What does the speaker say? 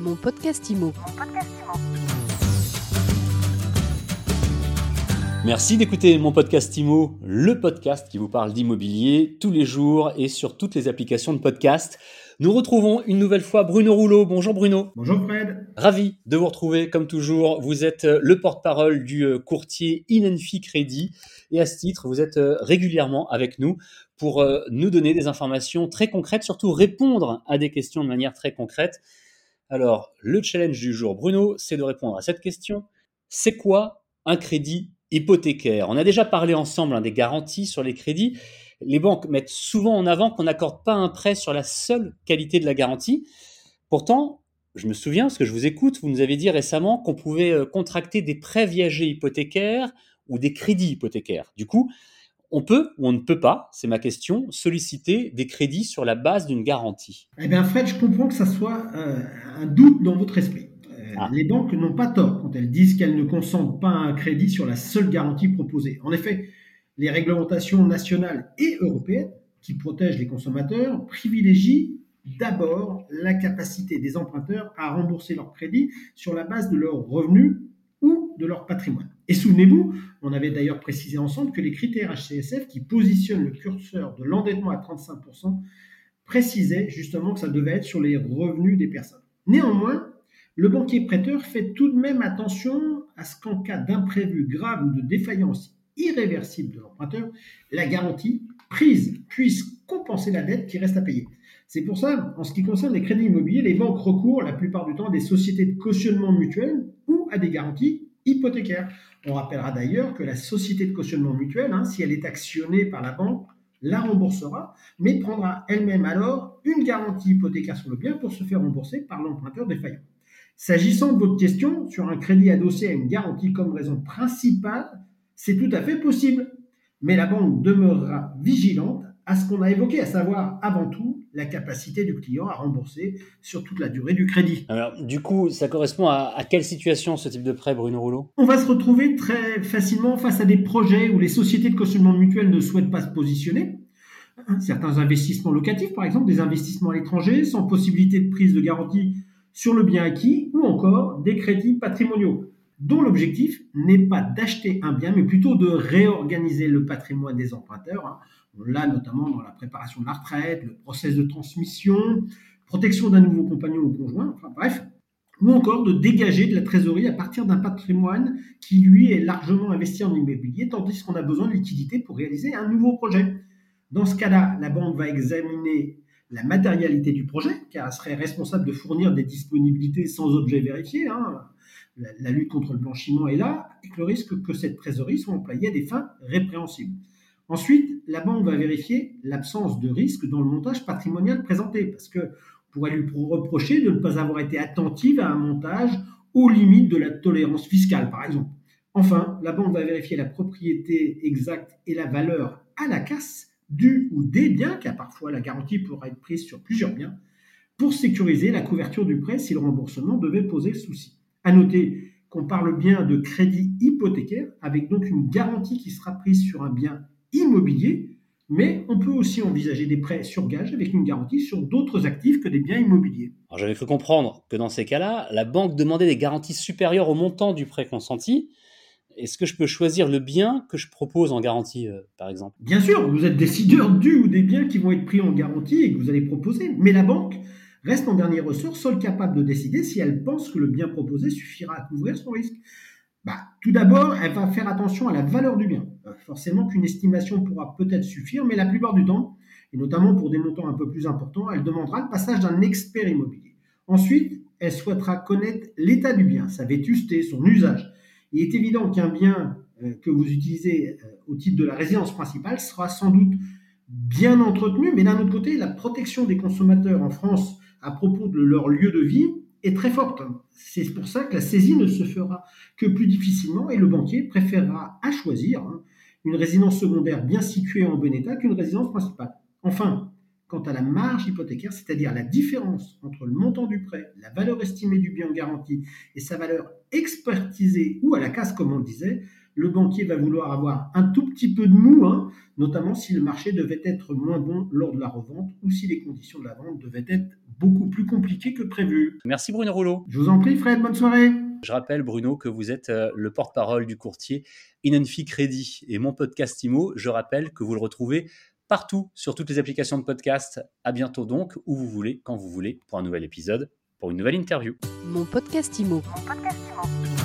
Mon podcast IMO. Merci d'écouter mon podcast IMO, le podcast qui vous parle d'immobilier tous les jours et sur toutes les applications de podcast. Nous retrouvons une nouvelle fois Bruno Rouleau. Bonjour Bruno. Bonjour Fred. Ravi de vous retrouver comme toujours. Vous êtes euh, le porte-parole du euh, courtier Inenfi Crédit et à ce titre, vous êtes euh, régulièrement avec nous pour nous donner des informations très concrètes, surtout répondre à des questions de manière très concrète. Alors, le challenge du jour, Bruno, c'est de répondre à cette question. C'est quoi un crédit hypothécaire? On a déjà parlé ensemble hein, des garanties sur les crédits les banques mettent souvent en avant qu'on n'accorde pas un prêt sur la seule qualité de la garantie. Pourtant, je me souviens, parce que je vous écoute, vous nous avez dit récemment qu'on pouvait euh, contracter des prêts viagers hypothécaires ou des crédits hypothécaires. Du coup, on peut ou on ne peut pas, c'est ma question, solliciter des crédits sur la base d'une garantie Eh bien, Fred, je comprends que ça soit euh, un doute dans votre esprit. Euh, ah. Les banques n'ont pas tort quand elles disent qu'elles ne consentent pas un crédit sur la seule garantie proposée. En effet, les réglementations nationales et européennes qui protègent les consommateurs privilégient d'abord la capacité des emprunteurs à rembourser leur crédit sur la base de leurs revenus de leur patrimoine. Et souvenez-vous, on avait d'ailleurs précisé ensemble que les critères HCSF qui positionnent le curseur de l'endettement à 35% précisaient justement que ça devait être sur les revenus des personnes. Néanmoins, le banquier prêteur fait tout de même attention à ce qu'en cas d'imprévu grave ou de défaillance irréversible de l'emprunteur, la garantie prise puisse compenser la dette qui reste à payer. C'est pour ça, en ce qui concerne les crédits immobiliers, les banques recourent la plupart du temps à des sociétés de cautionnement mutuel ou à des garanties hypothécaires. On rappellera d'ailleurs que la société de cautionnement mutuel, hein, si elle est actionnée par la banque, la remboursera, mais prendra elle-même alors une garantie hypothécaire sur le bien pour se faire rembourser par l'emprunteur défaillant. S'agissant de votre question sur un crédit adossé à une garantie comme raison principale, c'est tout à fait possible. Mais la banque demeurera vigilante à ce qu'on a évoqué, à savoir avant tout la capacité du client à rembourser sur toute la durée du crédit. Alors, du coup, ça correspond à, quelle situation ce type de prêt, Bruno Rouleau On va se retrouver très facilement face à des projets où les sociétés de cautionnement mutuel ne souhaitent pas se positionner. Certains investissements locatifs, par exemple, des investissements à l'étranger sans possibilité de prise de garantie sur le bien acquis, ou encore des crédits patrimoniaux dont l'objectif n'est pas d'acheter un bien, mais plutôt de réorganiser le patrimoine des emprunteurs. Hein. On l'a notamment dans la préparation de la retraite, le process de transmission, protection d'un nouveau compagnon ou conjoint, enfin bref, ou encore de dégager de la trésorerie à partir d'un patrimoine qui, lui, est largement investi en immobilier, tandis qu'on a besoin de liquidité pour réaliser un nouveau projet. Dans ce cas-là, la banque va examiner la matérialité du projet, car elle serait responsable de fournir des disponibilités sans objet vérifié. Hein la, lutte contre le blanchiment est là, et le risque que cette trésorerie soit employée à des fins répréhensibles. Ensuite, la banque va vérifier l'absence de risque dans le montage patrimonial présenté, parce que pourrait lui reprocher de ne pas avoir été attentive à un montage aux limites de la tolérance fiscale, par exemple. Enfin, la banque va vérifier la propriété exacte et la valeur à la casse du ou des biens, car parfois la garantie pourra être prise sur plusieurs biens, pour sécuriser la couverture du prêt si le remboursement devait poser souci. À noter qu'on parle bien de crédit hypothécaire, avec donc une garantie qui sera prise sur un bien immobilier, mais on peut aussi envisager des prêts sur gage avec une garantie sur d'autres actifs que des biens immobiliers. j'avais cru comprendre que dans ces cas-là, la banque demandait des garanties supérieures au montant du prêt consenti. Est-ce que je peux choisir le bien que je propose en garantie, euh, par exemple? Bien sûr, vous êtes décideur du ou des biens qui vont être pris en garantie et que vous allez proposer, mais la banque reste en dernier ressort seule capable de décider si elle pense que le bien proposé suffira à couvrir son risque. Bah, tout d'abord, elle va faire attention à la valeur du bien. Euh, forcément qu'une estimation pourra peut-être suffire, mais la plupart du temps, et notamment pour des montants un peu plus importants, elle demandera le passage d'un expert immobilier. Ensuite, elle souhaitera connaître l'état du bien, sa vétusté, son usage. Il est évident qu'un bien euh, que vous utilisez euh, au titre de la résidence principale sera sans doute bien entretenu, mais d'un autre côté, la protection des consommateurs en France à propos de leur lieu de vie est très forte. C'est pour ça que la saisie ne se fera que plus difficilement et le banquier préférera à choisir hein, une résidence secondaire bien située en bon état qu'une résidence principale. Enfin, quant à la marge hypothécaire, c'est-à-dire la différence entre le montant du prêt, la valeur estimée du bien garanti et sa valeur expertisée ou à la casse, comme on le disait, le banquier va vouloir avoir un tout petit peu de mou, hein, notamment si le marché devait être moins bon lors de la revente ou si les conditions de la vente devaient être beaucoup plus compliquées que prévu. Merci Bruno Rouleau. Je vous en prie Fred, bonne soirée. Je rappelle Bruno que vous êtes euh, le porte-parole du courtier Inenfi Crédit et mon podcast IMO, je rappelle que vous le retrouvez partout sur toutes les applications de podcast. À bientôt donc, où vous voulez, quand vous voulez, pour un nouvel épisode, pour une nouvelle interview. Mon podcast IMO. Mon podcast IMO.